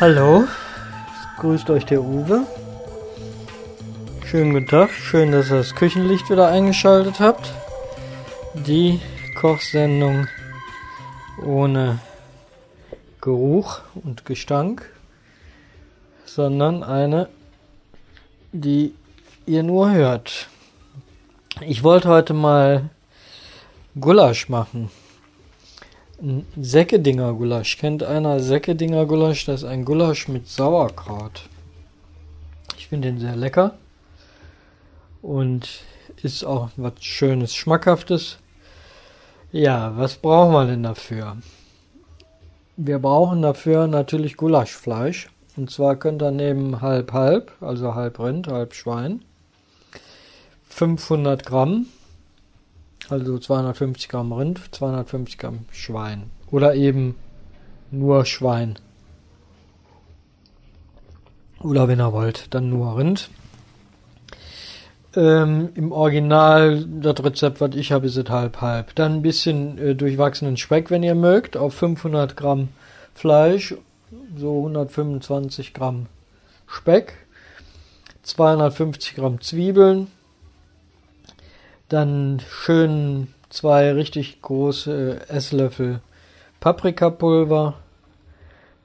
Hallo, grüßt euch der Uwe. Schönen guten Tag, schön, dass ihr das Küchenlicht wieder eingeschaltet habt. Die Kochsendung ohne Geruch und Gestank, sondern eine, die ihr nur hört. Ich wollte heute mal Gulasch machen. Säckedinger Gulasch. Kennt einer Säckedinger Gulasch? Das ist ein Gulasch mit Sauerkraut. Ich finde den sehr lecker. Und ist auch was Schönes, Schmackhaftes. Ja, was brauchen wir denn dafür? Wir brauchen dafür natürlich Gulaschfleisch. Und zwar könnt ihr nehmen halb halb, also halb Rind, halb Schwein. 500 Gramm also 250 Gramm Rind, 250 Gramm Schwein. Oder eben nur Schwein. Oder wenn ihr wollt, dann nur Rind. Ähm, Im Original, das Rezept, was ich habe, ist es halb halb. Dann ein bisschen äh, durchwachsenen Speck, wenn ihr mögt, auf 500 Gramm Fleisch, so 125 Gramm Speck, 250 Gramm Zwiebeln, dann schön zwei richtig große Esslöffel Paprikapulver,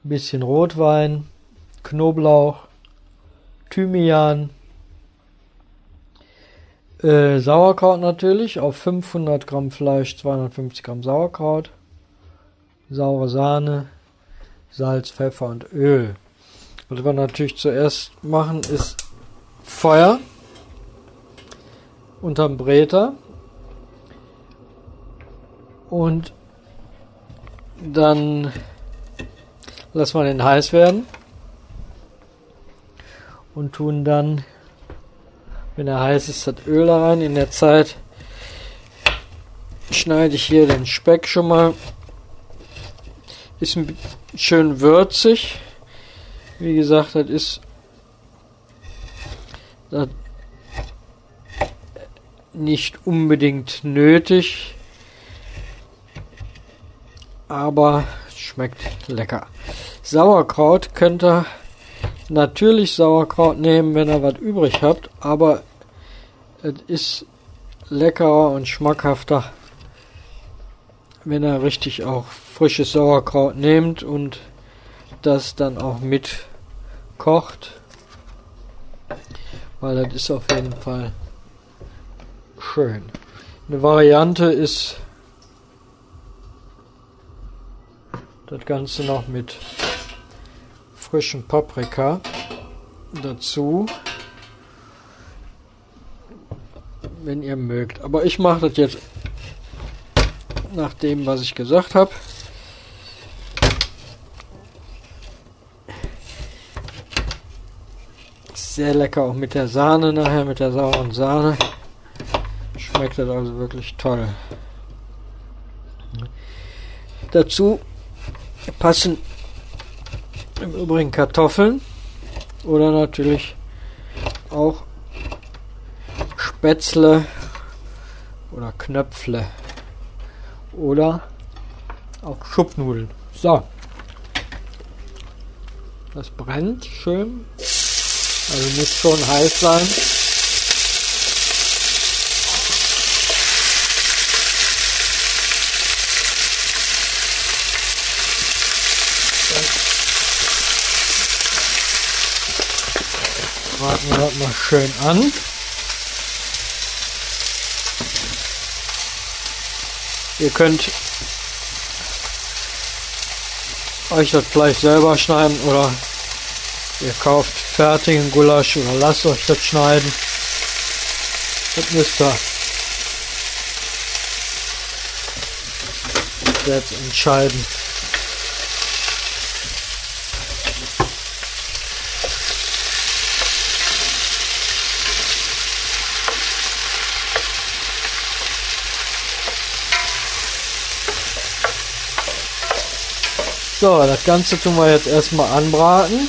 bisschen Rotwein, Knoblauch, Thymian, äh, Sauerkraut natürlich, auf 500 Gramm Fleisch 250 Gramm Sauerkraut, saure Sahne, Salz, Pfeffer und Öl. Was wir natürlich zuerst machen ist Feuer unterm Bräter und dann lassen wir den heiß werden und tun dann, wenn er heiß ist, das Öl da rein. In der Zeit schneide ich hier den Speck schon mal. Ist schön würzig. Wie gesagt, das ist das nicht unbedingt nötig, aber schmeckt lecker. Sauerkraut könnt ihr natürlich Sauerkraut nehmen, wenn ihr was übrig habt, aber es ist leckerer und schmackhafter, wenn ihr richtig auch frisches Sauerkraut nehmt und das dann auch mit kocht, weil das ist auf jeden Fall schön. Eine Variante ist das Ganze noch mit frischen Paprika dazu, wenn ihr mögt. Aber ich mache das jetzt nach dem, was ich gesagt habe. Sehr lecker auch mit der Sahne nachher, mit der sauren Sahne schmeckt das also wirklich toll. Dazu passen im Übrigen Kartoffeln oder natürlich auch Spätzle oder Knöpfle oder auch Schupfnudeln. So. Das brennt schön. Also muss schon heiß sein. Braten wir das mal schön an. Ihr könnt euch das Fleisch selber schneiden oder ihr kauft fertigen Gulasch oder lasst euch das schneiden. Das müsst ihr selbst entscheiden. So, das Ganze tun wir jetzt erstmal anbraten.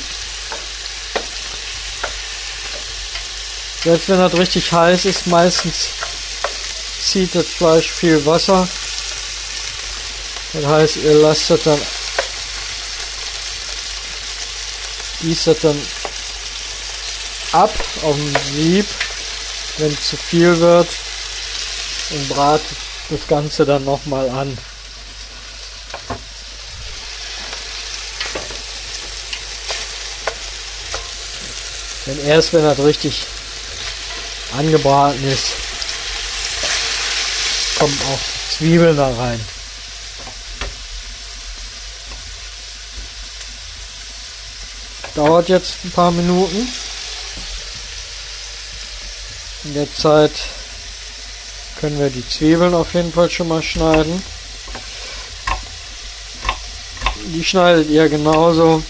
Jetzt, wenn das richtig heiß ist, meistens zieht das Fleisch viel Wasser. Das heißt, ihr lasst das dann gießt das dann ab auf dem Sieb, wenn es zu viel wird und bratet das Ganze dann nochmal an. Denn erst wenn das richtig angebraten ist, kommen auch Zwiebeln da rein. Dauert jetzt ein paar Minuten. In der Zeit können wir die Zwiebeln auf jeden Fall schon mal schneiden. Die schneidet ihr genauso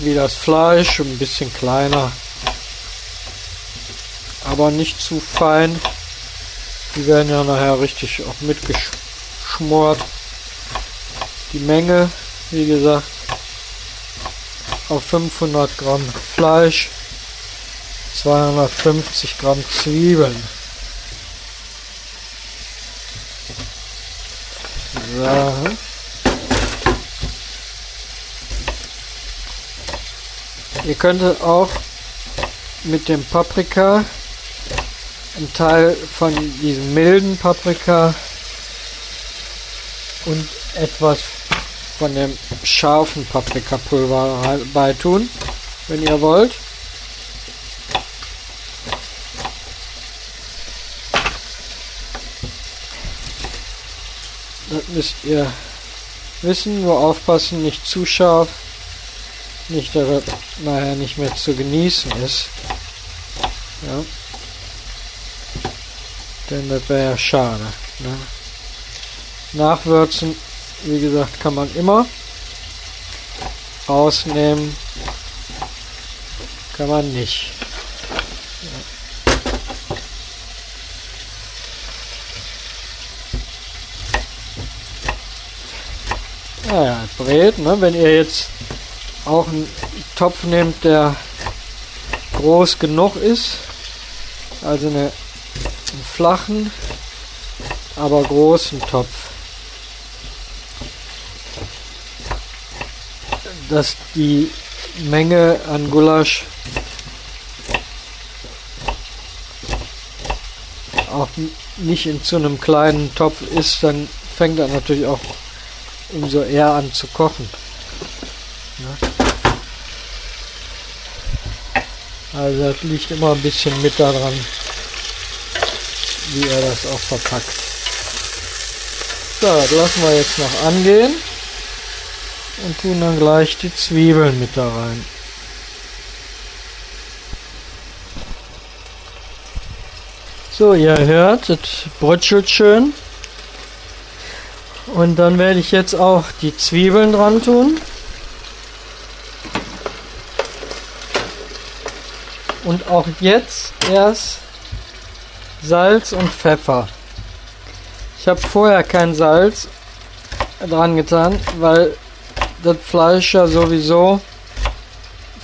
wie das Fleisch, ein bisschen kleiner, aber nicht zu fein. Die werden ja nachher richtig auch mitgeschmort. Die Menge, wie gesagt, auf 500 Gramm Fleisch, 250 Gramm Zwiebeln. So. Ihr könntet auch mit dem Paprika einen Teil von diesem milden Paprika und etwas von dem scharfen Paprikapulver beitun, wenn ihr wollt. Das müsst ihr wissen, nur aufpassen, nicht zu scharf. Nicht, dass er nachher nicht mehr zu genießen ist. Ja. Denn das wäre ja schade. Ne? Nachwürzen, wie gesagt, kann man immer. Rausnehmen kann man nicht. Ja. Ja, brät, ne? wenn ihr jetzt auch einen Topf nehmt, der groß genug ist. Also eine, einen flachen, aber großen Topf. Dass die Menge an Gulasch auch nicht in zu einem kleinen Topf ist, dann fängt er natürlich auch umso eher an zu kochen. Ja. Also das liegt immer ein bisschen mit daran, wie er das auch verpackt. So, das lassen wir jetzt noch angehen und tun dann gleich die Zwiebeln mit da rein. So, ihr hört, es brötschelt schön. Und dann werde ich jetzt auch die Zwiebeln dran tun. Und auch jetzt erst Salz und Pfeffer. Ich habe vorher kein Salz dran getan, weil das Fleisch ja sowieso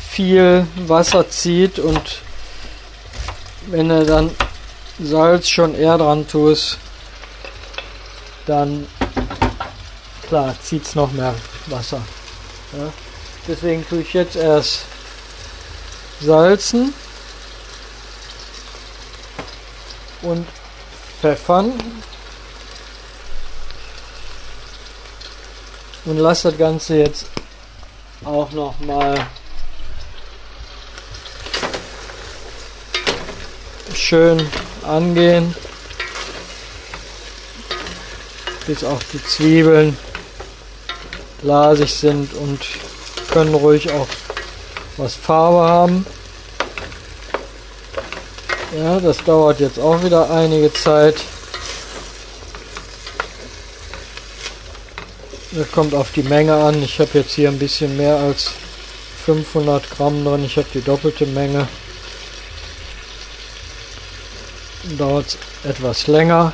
viel Wasser zieht und wenn er dann Salz schon eher dran tust, dann klar zieht es noch mehr Wasser. Ja. Deswegen tue ich jetzt erst salzen. Und pfeffern. Und lasse das Ganze jetzt auch noch mal schön angehen, bis auch die Zwiebeln glasig sind und können ruhig auch was Farbe haben. Ja, das dauert jetzt auch wieder einige Zeit. Das kommt auf die Menge an. Ich habe jetzt hier ein bisschen mehr als 500 Gramm drin. Ich habe die doppelte Menge. Dauert etwas länger.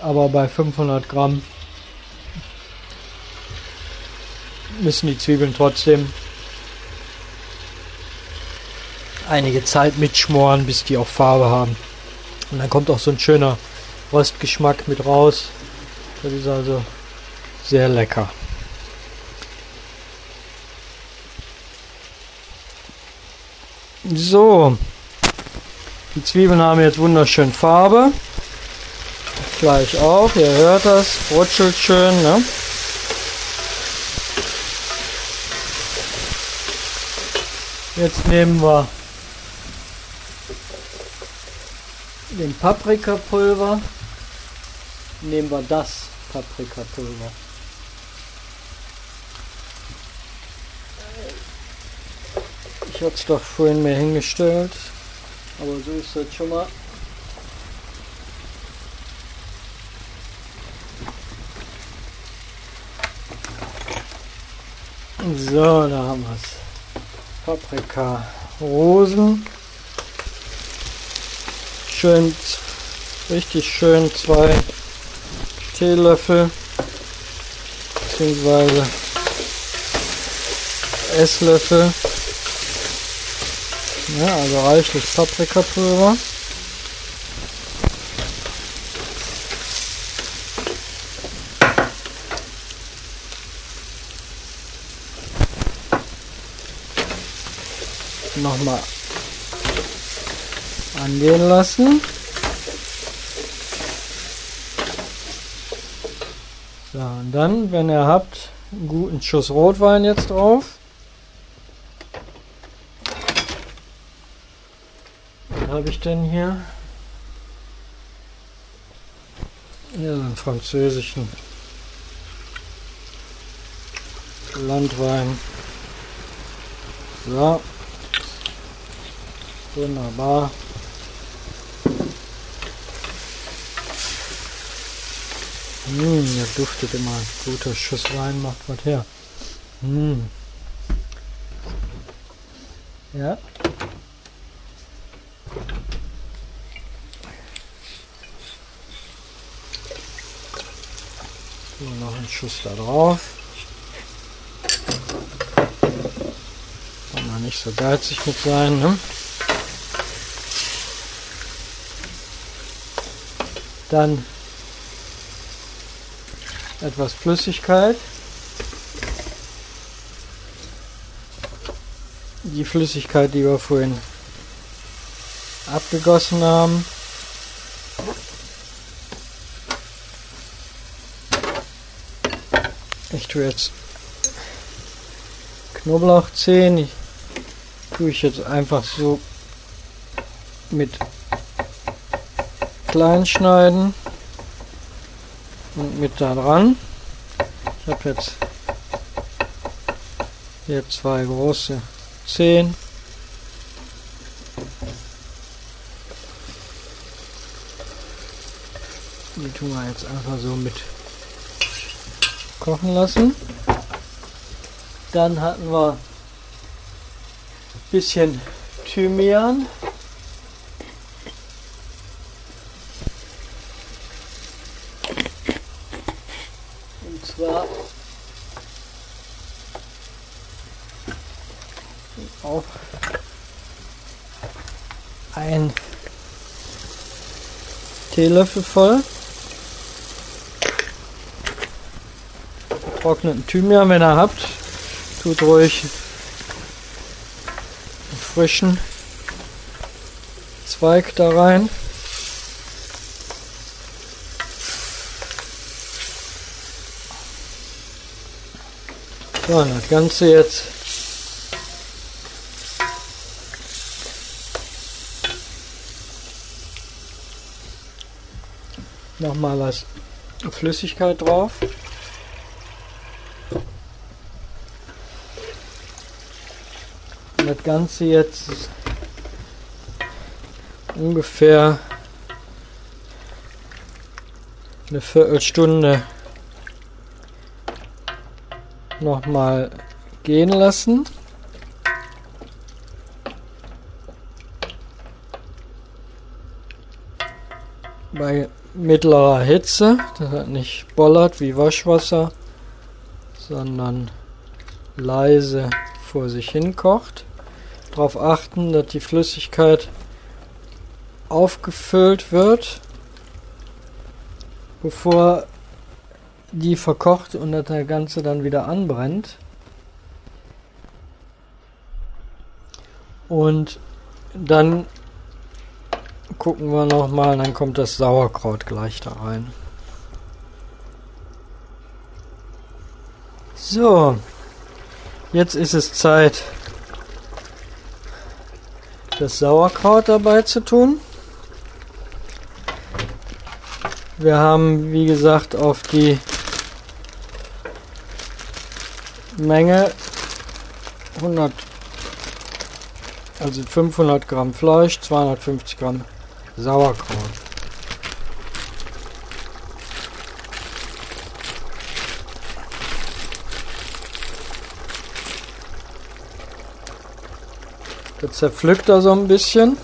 Aber bei 500 Gramm müssen die Zwiebeln trotzdem einige Zeit mitschmoren, bis die auch Farbe haben. Und dann kommt auch so ein schöner Röstgeschmack mit raus. Das ist also sehr lecker. So, die Zwiebeln haben jetzt wunderschön Farbe. Fleisch auch, ihr hört das, rutschelt schön. Ne? Jetzt nehmen wir den Paprikapulver, nehmen wir das Paprikapulver. Ich hatte es doch vorhin mir hingestellt, aber so ist das schon mal. So, da haben wir es. Paprika Rosen. Schön, richtig schön zwei Teelöffel bzw. Esslöffel. Ja, also reichlich Paprikapulver. nochmal angehen lassen. So, und dann, wenn ihr habt, einen guten Schuss Rotwein jetzt drauf. Was habe ich denn hier? Hier einen französischen Landwein. So. Wunderbar. Hm, der duftet immer. Guter Schuss Wein macht was her. Hm. Ja. So, noch ein Schuss da drauf. Kann man nicht so geizig mit sein, ne? Dann etwas Flüssigkeit. Die Flüssigkeit, die wir vorhin abgegossen haben. Ich tue jetzt Knoblauchzehen. Ich tue ich jetzt einfach so mit klein schneiden und mit da dran. Ich habe jetzt hier zwei große Zehen. Die tun wir jetzt einfach so mit kochen lassen. Dann hatten wir ein bisschen Thymian. Auch ein Teelöffel voll getrockneten Thymian, wenn ihr habt. Tut ruhig einen frischen Zweig da rein. So, das Ganze jetzt nochmal was Flüssigkeit drauf. Und das Ganze jetzt ungefähr eine Viertelstunde nochmal gehen lassen. Bei mittlerer Hitze, dass er nicht bollert wie Waschwasser, sondern leise vor sich hin kocht. Darauf achten, dass die Flüssigkeit aufgefüllt wird, bevor die verkocht und das Ganze dann wieder anbrennt. Und dann gucken wir nochmal, dann kommt das Sauerkraut gleich da rein. So, jetzt ist es Zeit, das Sauerkraut dabei zu tun. Wir haben, wie gesagt, auf die Menge 100, also 500 Gramm Fleisch, 250 Gramm Sauerkraut. Das zerpflückt er so ein bisschen.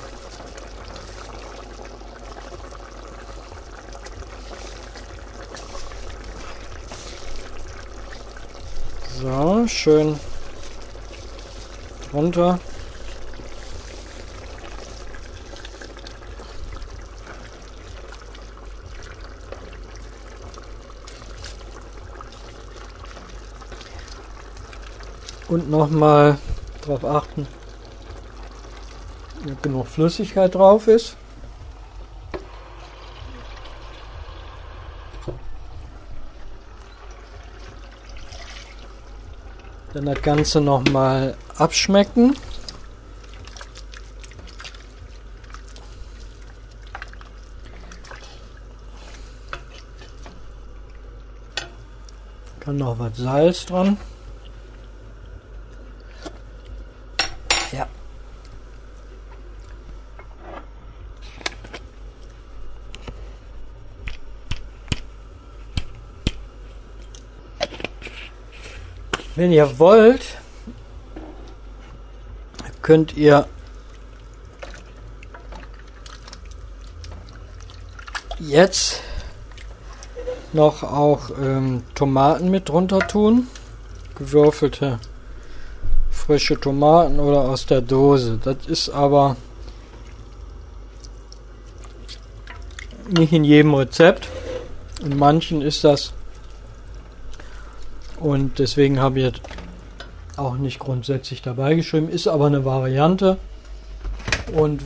So, schön drunter. Und nochmal darauf achten, genug Flüssigkeit drauf ist. Dann das Ganze nochmal abschmecken. Kann noch was Salz dran. Ja. Wenn ihr wollt, könnt ihr jetzt noch auch ähm, Tomaten mit drunter tun. Gewürfelte frische Tomaten oder aus der Dose. Das ist aber nicht in jedem Rezept. In manchen ist das. Und deswegen habe ich auch nicht grundsätzlich dabei geschrieben. Ist aber eine Variante. Und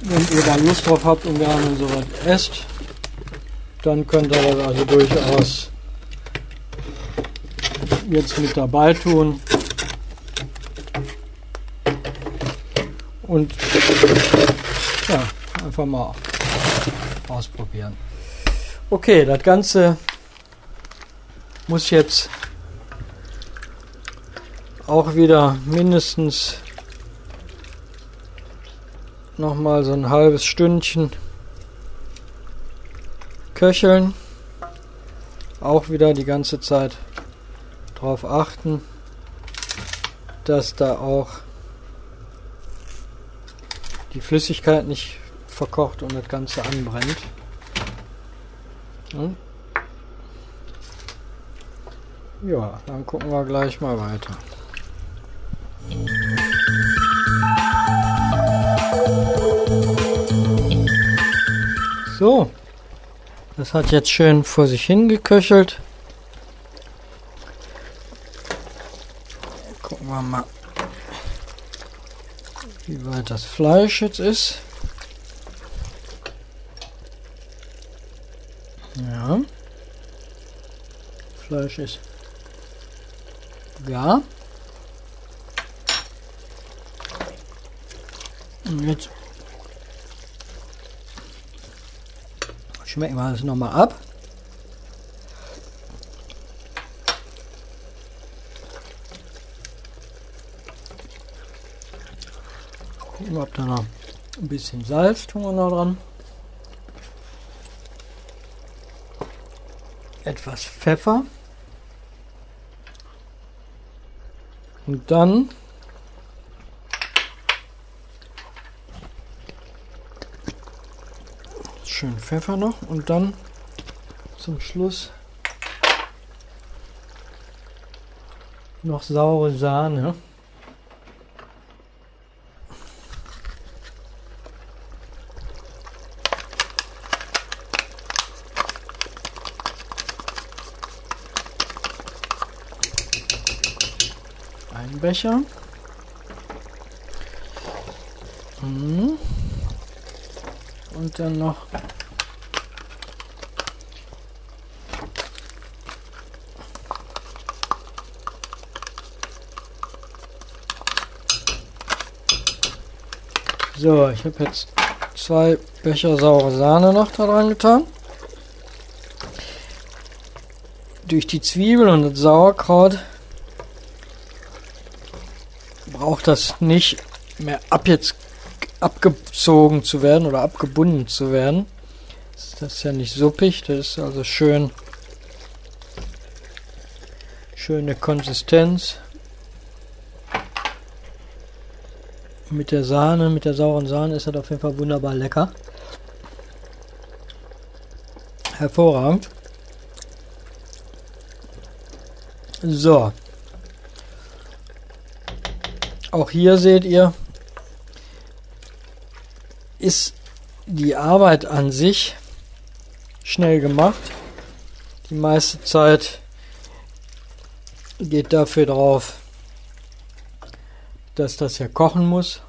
wenn ihr da Lust drauf habt und gerne sowas esst, dann könnt ihr das also durchaus jetzt mit dabei tun. Und ja, einfach mal ausprobieren. Okay, das Ganze muss jetzt auch wieder mindestens noch mal so ein halbes Stündchen köcheln. Auch wieder die ganze Zeit darauf achten, dass da auch die Flüssigkeit nicht verkocht und das Ganze anbrennt. Hm? Ja, dann gucken wir gleich mal weiter. So, das hat jetzt schön vor sich hingeköchelt. Gucken wir mal, wie weit das Fleisch jetzt ist. Ja. Fleisch ist ja. Und jetzt schmecken wir das nochmal ab. Gucken, ob da noch ein bisschen Salz tun wir noch dran. Etwas Pfeffer. Und dann schön Pfeffer noch und dann zum Schluss noch saure Sahne. Becher. Mhm. Und dann noch So, ich habe jetzt zwei Becher saure Sahne noch da dran getan. Durch die Zwiebeln und das Sauerkraut das nicht mehr ab jetzt abgezogen zu werden oder abgebunden zu werden. Das ist ja nicht suppig, das ist also schön schöne Konsistenz. Mit der Sahne, mit der sauren Sahne ist das auf jeden Fall wunderbar lecker. Hervorragend. So. Auch hier seht ihr, ist die Arbeit an sich schnell gemacht. Die meiste Zeit geht dafür drauf, dass das ja kochen muss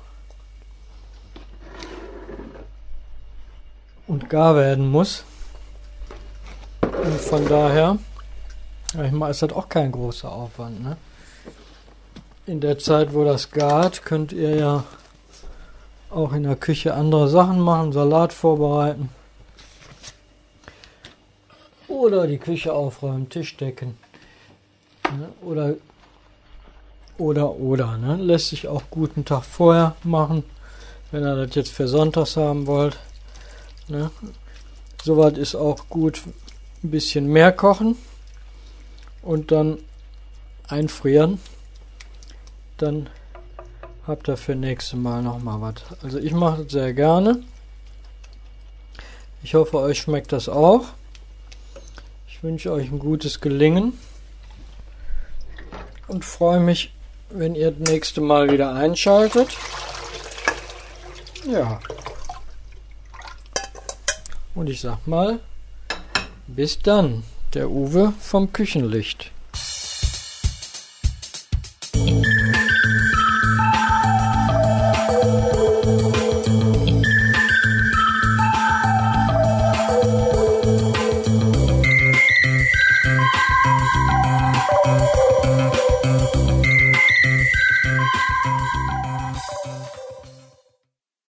und gar werden muss. Und von daher, ich meine, ist das auch kein großer Aufwand. Ne? In der Zeit, wo das gart, könnt ihr ja auch in der Küche andere Sachen machen, Salat vorbereiten. Oder die Küche aufräumen, Tisch decken. Ne? Oder oder, oder. Ne? Lässt sich auch guten Tag vorher machen, wenn ihr das jetzt für Sonntags haben wollt. Ne? Soweit ist auch gut ein bisschen mehr kochen und dann einfrieren. Dann habt ihr für nächste Mal noch mal was. Also ich mache das sehr gerne. Ich hoffe, euch schmeckt das auch. Ich wünsche euch ein gutes Gelingen und freue mich wenn ihr das nächste Mal wieder einschaltet. Ja. Und ich sag mal, bis dann, der Uwe vom Küchenlicht.